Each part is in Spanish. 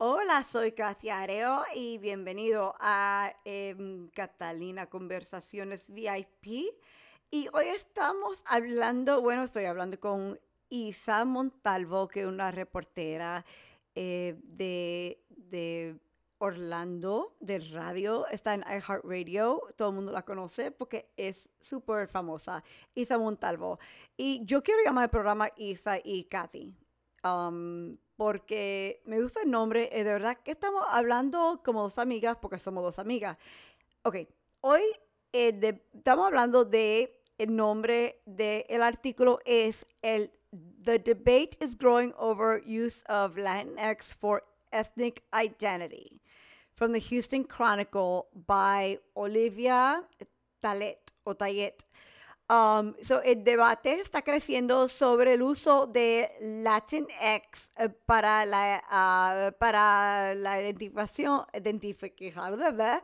Hola, soy Katia Areo y bienvenido a em, Catalina Conversaciones VIP. Y hoy estamos hablando, bueno, estoy hablando con Isa Montalvo, que es una reportera eh, de, de Orlando, de radio, está en iHeartRadio, todo el mundo la conoce porque es súper famosa, Isa Montalvo. Y yo quiero llamar al programa Isa y Kathy, um, porque me gusta el nombre, de verdad que estamos hablando como dos amigas, porque somos dos amigas. Ok, hoy eh, estamos hablando de el nombre del artículo es el The debate is growing over use of Latinx for ethnic identity from the Houston Chronicle by Olivia Talet o Tayet. Um, so el debate está creciendo sobre el uso de Latinx eh, para la, uh, para la identificación, blah,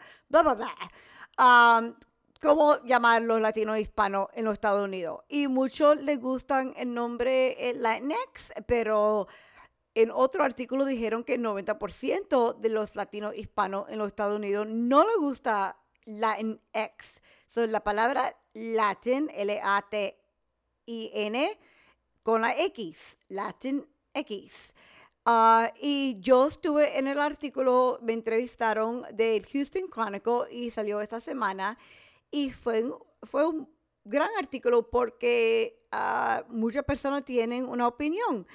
um, cómo llamarlos latinos hispanos en los Estados Unidos. Y muchos les gustan el nombre eh, Latinx, pero en otro artículo dijeron que el 90% de los latinos hispanos en los Estados Unidos no les gusta Latinx. So, la palabra Latin, L-A-T-I-N, con la X, Latin X. Ah, y yo estuve en el artículo, me entrevistaron del Houston Chronicle y salió esta semana. Y fue, fue un gran artículo porque uh, muchas personas tienen una opinión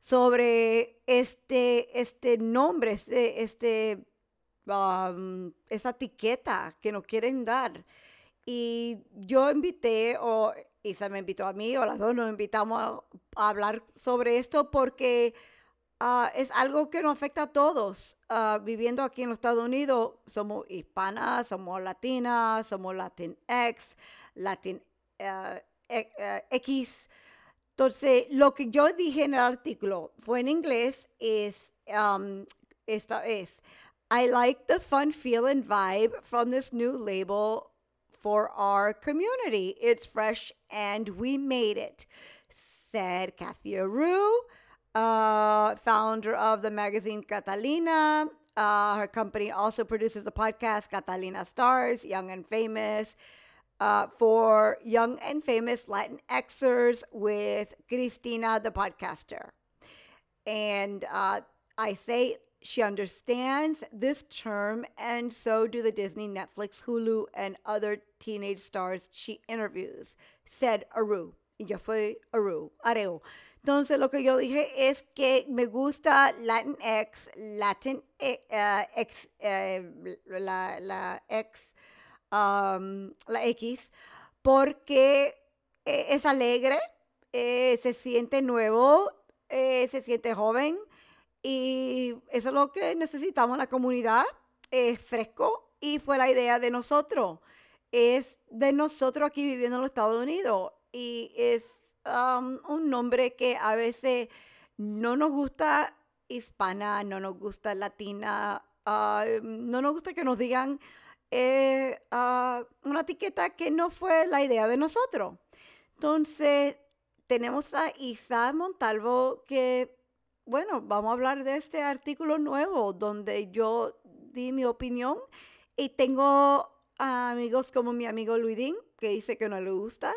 sobre este, este nombre, este, este etiqueta que nos quieren dar. Y yo invité, o Isa me invitó a mí, o las dos nos invitamos a, hablar sobre esto porque uh, es algo que nos afecta a todos. Uh, viviendo aquí en los Estados Unidos, somos hispanas, somos latinas, somos latin uh, X. Entonces, lo que yo dije en el artículo fue en inglés, es, um, esta es, I like the fun feel and vibe from this new label for our community. It's fresh and we made it, said Kathy Aru, uh, founder of the magazine Catalina. Uh, her company also produces the podcast Catalina Stars, Young and Famous uh, for Young and Famous Latin Xers with Cristina, the podcaster. And uh, I say she understands this term, and so do the Disney, Netflix, Hulu, and other teenage stars she interviews, said Aru. Yo soy Aru, Areo. Entonces lo que yo dije es que me gusta Latinx, Latin uh, X, uh, la, la X la X, porque eh, es alegre, eh, se siente nuevo, eh, se siente joven y eso es lo que necesitamos la comunidad, es fresco y fue la idea de nosotros, es de nosotros aquí viviendo en los Estados Unidos y es un nombre que a veces no nos gusta hispana, no nos gusta latina, ah, no nos gusta que nos digan eh, una etiqueta que no fue la idea de nosotros. Entonces, tenemos a Isa Montalvo que, bueno, vamos a hablar de este artículo nuevo donde yo di mi opinión y tengo amigos como mi amigo Luidín que dice que no le gusta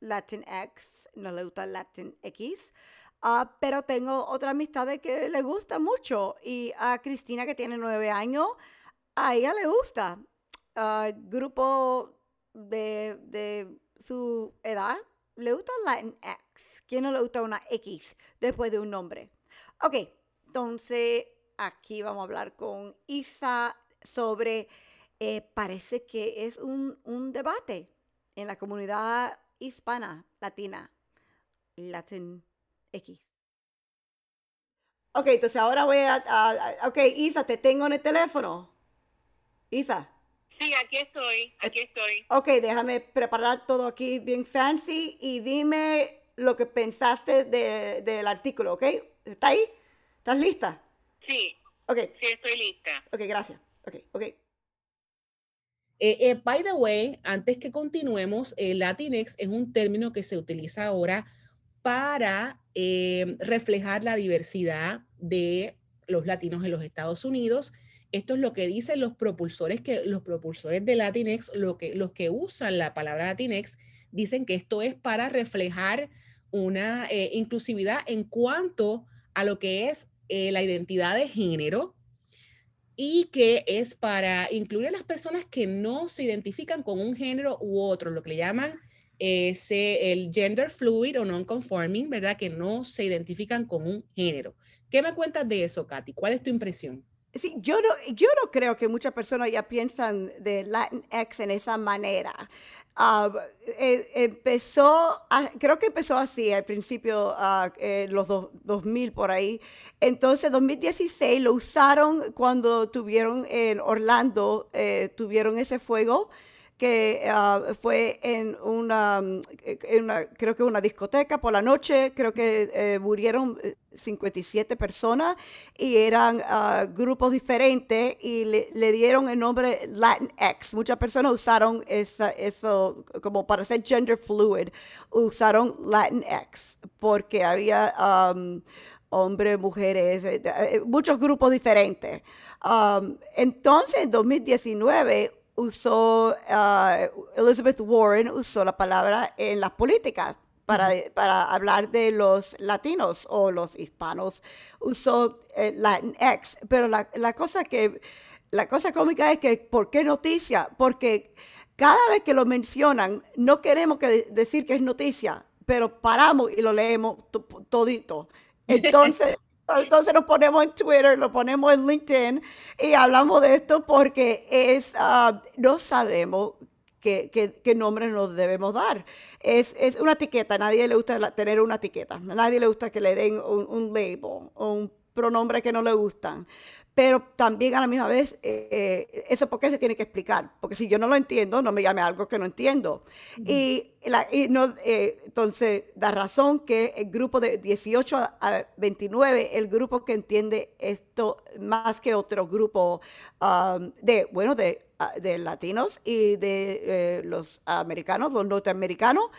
Latinx, no le gusta Latin X. Ah, pero tengo otra amistad que le gusta mucho y a Cristina que tiene nueve años, a ella le gusta. Ah, grupo de, de, su edad le gusta Latinx. ¿Quién no le gusta una X después de un nombre? Ok, entonces aquí vamos a hablar con Isa sobre, eh, parece que es un, un debate en la comunidad hispana, latina, Latin X. Ok, entonces ahora voy a, a, Ok, Isa, te tengo en el teléfono. Isa. Sí, aquí estoy, aquí estoy. Ok, déjame preparar todo aquí bien fancy y dime lo que pensaste de, del artículo, ¿ok? ¿Está ahí? ¿Estás lista? Sí. Ok. Sí, estoy lista. Ok, gracias. Ok, ok. Eh, eh, by the way, antes que continuemos, eh, Latinx es un término que se utiliza ahora para reflejar la diversidad de los latinos en los Estados Unidos. Esto es lo que dicen los propulsores, que los propulsores de Latinx, lo que, los que usan la palabra Latinx, dicen que esto es para reflejar una eh, inclusividad en cuanto a lo que es eh, la identidad de género y que es para incluir a las personas que no se identifican con un género u otro, lo que le llaman el gender fluid o non-conforming, ¿verdad? Que no se identifican con un género. ¿Qué me cuentas de eso, Katy? ¿Cuál es tu impresión? Sí, yo no, yo no creo que muchas personas ya piensan de Latinx en esa manera. Uh, empezó, creo que empezó así al principio, uh, en los 2000 por ahí. Entonces, 2016 lo usaron cuando tuvieron en Orlando, eh, tuvieron ese fuego que ah, fue en una, en una, creo que una discoteca por la noche, creo que eh, murieron 57 eh, personas y eran uh, grupos diferentes y le, dieron el nombre Latinx. Muchas personas usaron eso como para ser gender fluid, usaron Latinx porque había um, hombres, mujeres, eh, muchos grupos diferentes. Um, entonces, en 2019 usó, uh, Elizabeth Warren usó la palabra en las políticas para, para hablar de los latinos o los hispanos, usó eh, Latinx, pero la, la, cosa que, la cosa cómica es que, ¿por qué noticia? Porque cada vez que lo mencionan, no queremos que decir que es noticia, pero paramos y lo leemos todito. Entonces, entonces nos ponemos en Twitter, lo ponemos en LinkedIn y hablamos de esto porque es, ah, no sabemos qué, qué, nombre nos debemos dar. Es, es, una etiqueta, a nadie le gusta tener una etiqueta, a nadie le gusta que le den un, un label un pronombre que no le gustan. Pero también a la misma vez, eh, eh, eso por qué se tiene que explicar, porque si yo no lo entiendo, no me llame algo que no entiendo. Y, la, no, eh, entonces, la razón que el grupo de 18 a 29, el grupo que entiende esto más que otro grupo um, de, bueno, de, de, latinos y de los americanos, los norteamericanos,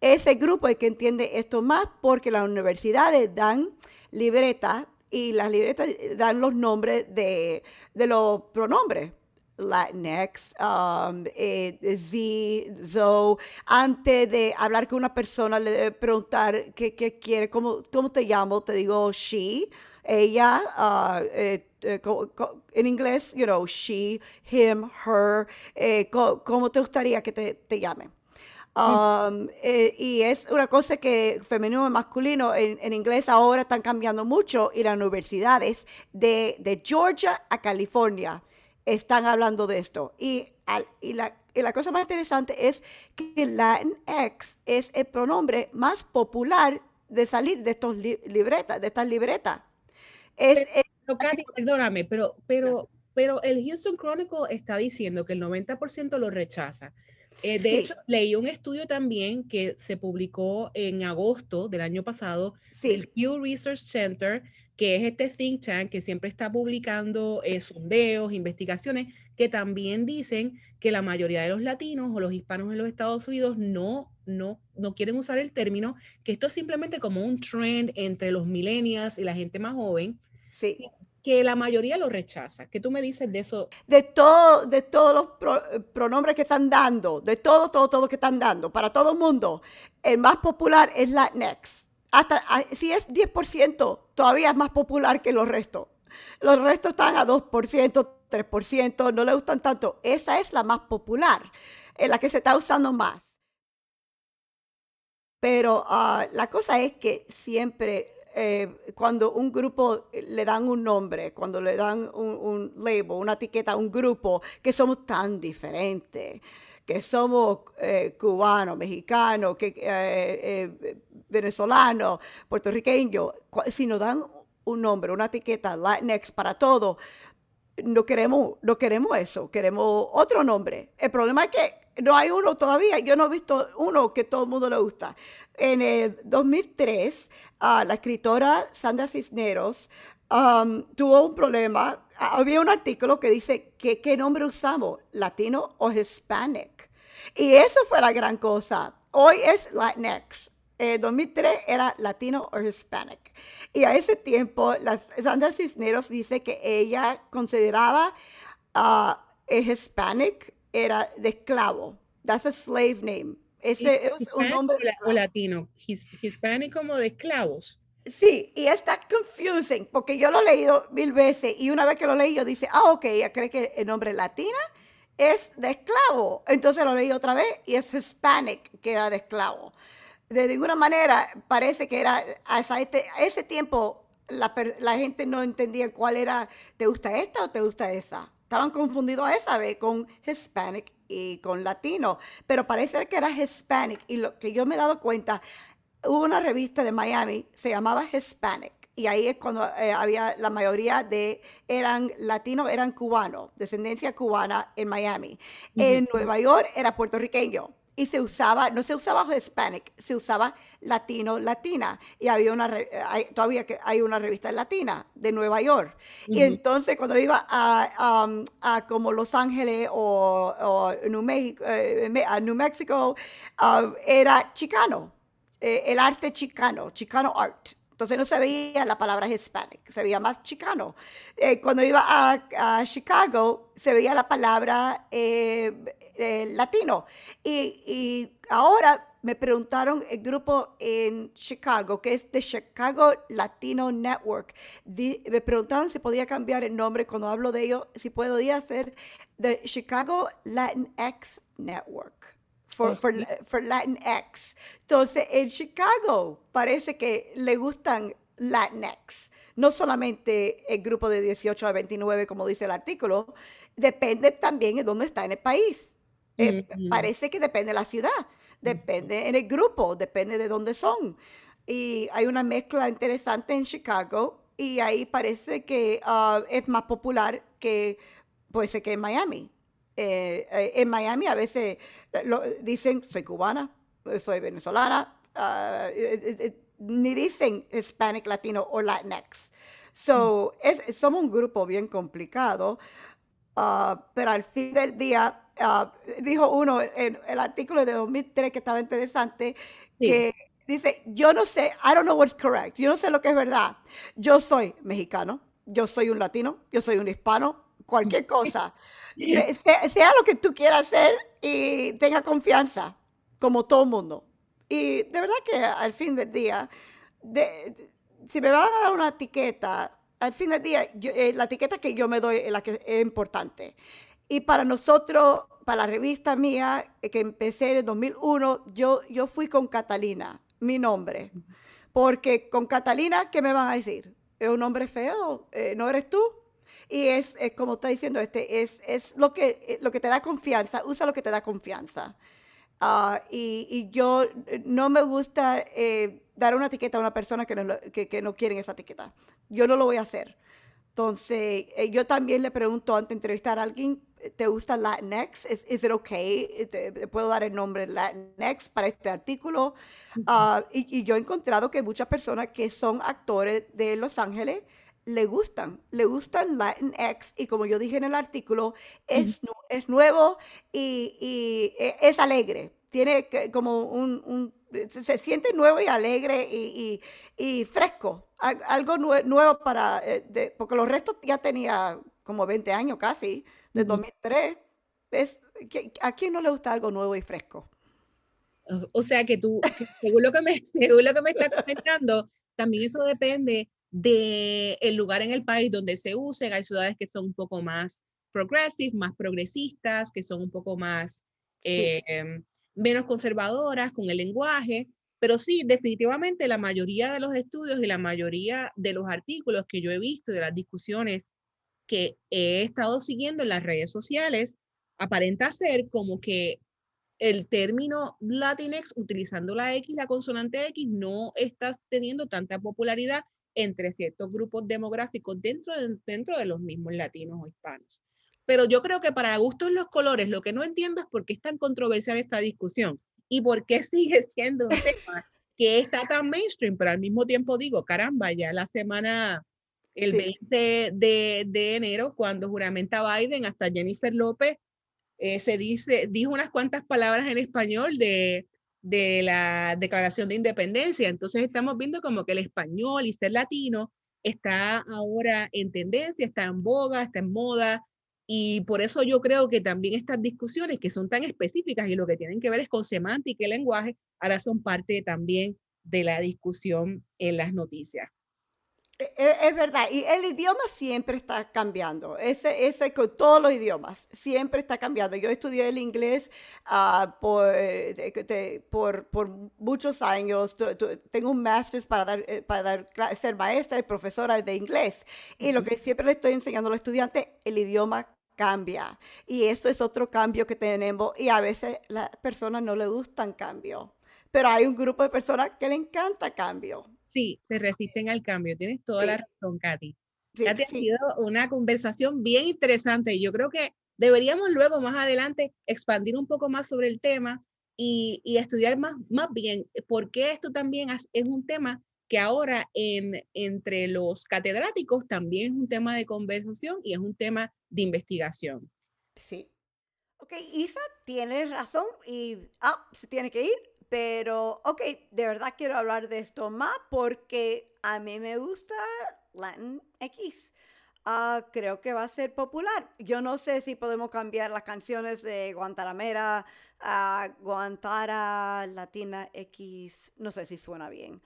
ese grupo es que entiende esto más porque las universidades dan libretas y las libretas dan los nombres de, los pronombres. Latinx, um, eh, Z, Zoe. Antes de hablar con una persona, le preguntar qué, quiere, cómo, cómo te llamo, te digo she, ella, uh, eh, eh, en inglés, you know, she, him, her, ¿cómo, te gustaría que te, te llamen? Um, eh, y es una cosa que femenino y masculino en, inglés ahora están cambiando mucho y las universidades de, de Georgia a California están hablando de esto. Y, y, la, y, la, cosa más interesante es que Latinx es el pronombre más popular de salir de estos libretas, de estas libretas. Es, perdóname, pero, pero, pero el Houston Chronicle está diciendo que el 90% lo rechaza. Eh, de hecho, leí un estudio también que se publicó en agosto del año pasado del Pew Research Center, que es este think tank que siempre está publicando eh, sondeos, investigaciones, que también dicen que la mayoría de los latinos o los hispanos en los Estados Unidos no, no, no quieren usar el término, que esto es simplemente como un trend entre los millennials y la gente más joven. Sí que la mayoría lo rechaza. ¿Qué tú me dices de eso? De todo, de todos los pronombres que están dando, de todo, todo, todo que están dando, para todo el mundo, el más popular es Latinx. Hasta si es 10%, todavía es más popular que los restos. Los restos están a 2%, 3%, no le gustan tanto. Esa es la más popular, en la que se está usando más. Pero ah, la cosa es que siempre eh, cuando un grupo eh, le dan un nombre, cuando le dan un, label, una etiqueta a un grupo, que somos tan diferentes, que somos eh, cubanos, mexicanos, que, venezolanos, puertorriqueños, si nos dan un nombre, una etiqueta, Latinx para todo, no queremos, no queremos eso, queremos otro nombre. El problema es que no hay uno todavía, yo no he visto uno que todo el mundo le gusta. En el 2003, ah, la escritora Sandra Cisneros tuvo un problema. Había un artículo que dice que, qué nombre usamos, latino o hispanic. Y eso fue la gran cosa. Hoy es Latinx. En 2003 era latino o hispanic. Y a ese tiempo, Sandra Cisneros dice que ella consideraba a hispanic era de esclavo. That's a slave name. Ese es un nombre o latino, hispanic como de esclavos. Sí, y está confusing, porque yo lo he leído mil veces y una vez que lo leí yo dice, ah, ok, ella cree que el nombre latina es de esclavo. Entonces lo leí otra vez y es hispanic, que era de esclavo. De ninguna manera parece que era, a ese tiempo la, la, gente no entendía cuál era, ¿te gusta esta o te gusta esa? Estaban confundidos a esa vez con hispanic y con latino, pero parece que era hispanic y lo que yo me he dado cuenta, hubo una revista de Miami, se llamaba Hispanic, y ahí es cuando eh, había la mayoría de, eran latinos, eran cubanos, descendencia cubana en Miami. En Nueva York era puertorriqueño y se usaba, no se usaba Hispanic, se usaba latino, latina. Y había una, todavía que hay una revista latina de Nueva York. Y entonces cuando iba a, a, como Los Ángeles o, New México, eh, a New Mexico, ah, era chicano eh, el arte chicano, chicano art. Entonces no se veía la palabra hispanic, se veía más chicano. Eh, cuando iba a, Chicago, se veía la palabra eh, latino. Y, ahora me preguntaron el grupo en Chicago, que es de Chicago Latino Network. me preguntaron si podía cambiar el nombre cuando hablo de ello, si podía ser de Chicago Latinx Network for, for, for Latinx. Entonces, en Chicago parece que le gustan Latinx. No solamente el grupo de 18 a 29, como dice el artículo, depende también de dónde está en el país. Eh, parece que depende de la ciudad, depende en el grupo, depende de dónde son. Y hay una mezcla interesante en Chicago y ahí parece que ah, es más popular que puede ser que en Miami. Eh, eh, en Miami a veces lo, dicen, soy cubana, soy venezolana, ah, ni dicen Hispanic, Latino o Latinx. So, es, somos un grupo bien complicado, ah, pero al fin del día, ah, dijo uno en el artículo de 2003 que estaba interesante, que dice, yo no sé, I don't know what's correct, yo no sé lo que es verdad. Yo soy mexicano, yo soy un latino, yo soy un hispano, cualquier cosa. sea, lo que tú quieras hacer y tenga confianza, como todo el mundo. Y de verdad que al fin del día, si me van a dar una etiqueta, al fin del día, eh, la etiqueta que yo me doy es la que es importante. Y para nosotros, para la revista mía, eh, que empecé en el 2001, yo, yo fui con Catalina, mi nombre. Porque con Catalina, ¿qué me van a decir? ¿Es un nombre feo? Eh, ¿No eres tú? Y es, como está diciendo, este, es, es lo, que, eh, lo que te da confianza, usa lo que te da confianza. Ah, y, y, yo eh, no me gusta eh, dar una etiqueta a una persona que no, que, que no quiere esa etiqueta. Yo no lo voy a hacer. Entonces, yo también le pregunto antes de entrevistar a alguien, ¿te gusta Latinx? ¿Es it okay? ¿Te, ¿Puedo dar el nombre Latinx para este artículo? Ah, y, y, yo he encontrado que muchas personas que son actores de Los Ángeles le gustan, le gustan Latinx y como yo dije en el artículo, es, es nuevo y, e, es alegre, tiene como un, se, siente nuevo y alegre y, fresco, algo nuevo para, eh, porque los restos ya tenía como 20 años casi, de 2003. Es, ¿A quién no le gusta algo nuevo y fresco? O sea que tú, según lo que me, según lo que me estás comentando, también eso depende del el lugar en el país donde se usen. Hay ciudades que son un poco más progressive, más progresistas, que son un poco más em, menos conservadoras con el lenguaje. Pero sí, definitivamente la mayoría de los estudios y la mayoría de los artículos que yo he visto de las discusiones que he estado siguiendo en las redes sociales, aparenta ser como que el término Latinx, utilizando la X, la consonante X, no está teniendo tanta popularidad entre ciertos grupos demográficos dentro de, dentro de los mismos latinos o hispanos. Pero yo creo que para gustos los colores, lo que no entiendo es por qué es tan controversial esta discusión y por qué sigue siendo un tema que está tan mainstream, pero al mismo tiempo digo, caramba, ya la semana, el 20 de, de, enero, cuando juramenta Biden, hasta Jennifer López eh, se dice, dijo unas cuantas palabras en español de de la Declaración de Independencia. Entonces estamos viendo como que el español y ser latino está ahora en tendencia, está en boga, está en moda. Y por eso yo creo que también estas discusiones que son tan específicas y lo que tienen que ver es con semántica y lenguaje, ahora son parte también de la discusión en las noticias. E, e, es, verdad, y el idioma siempre está cambiando, ese, ese con todos los idiomas, siempre está cambiando. Yo estudié el inglés uh, por, de, por, por, muchos años, tengo un máster para, dar, eh, para dar, ser maestra y profesora de inglés, y lo que siempre le estoy enseñando a los estudiantes, el idioma cambia, y eso es otro cambio que tenemos, y a veces las personas no le gustan cambio, pero hay un grupo de personas que le encanta cambio. Sí, se resisten al cambio. Tienes toda la razón, Katy. Sí, ha sido una conversación bien interesante y yo creo que deberíamos luego, más adelante, expandir un poco más sobre el tema y, estudiar más, más bien por qué esto también es un tema que ahora en, entre los catedráticos también es un tema de conversación y es un tema de investigación. Sí. Ok, Isa, tienes razón y ah, se tiene que ir, pero, ok, de verdad quiero hablar de esto más porque a mí me gusta Latin X. Uh, creo que va a ser popular. Yo no sé si podemos cambiar las canciones de Guantanamera a Guantara Latina X. No sé si suena bien.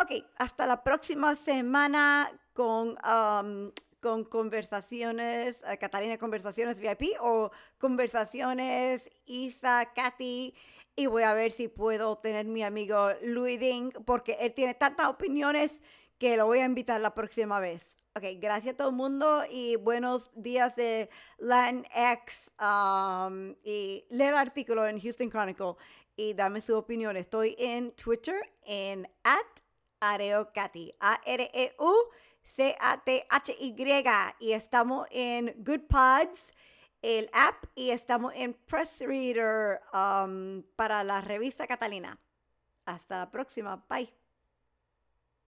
Ok, hasta la próxima semana con, con conversaciones, uh, Catalina Conversaciones VIP o conversaciones Isa, Katy y voy a ver si puedo tener mi amigo Louis Ding, porque él tiene tantas opiniones que lo voy a invitar la próxima vez. Ok, gracias a todo el mundo y buenos días de LANX. Um, y lee el artículo en Houston Chronicle y dame su opinión. Estoy en Twitter en at areocati, A-R-E-U. C-A-T-H-Y y estamos en Good Pods el app y estamos en Press Reader um, para la revista Catalina. Hasta la próxima. Bye.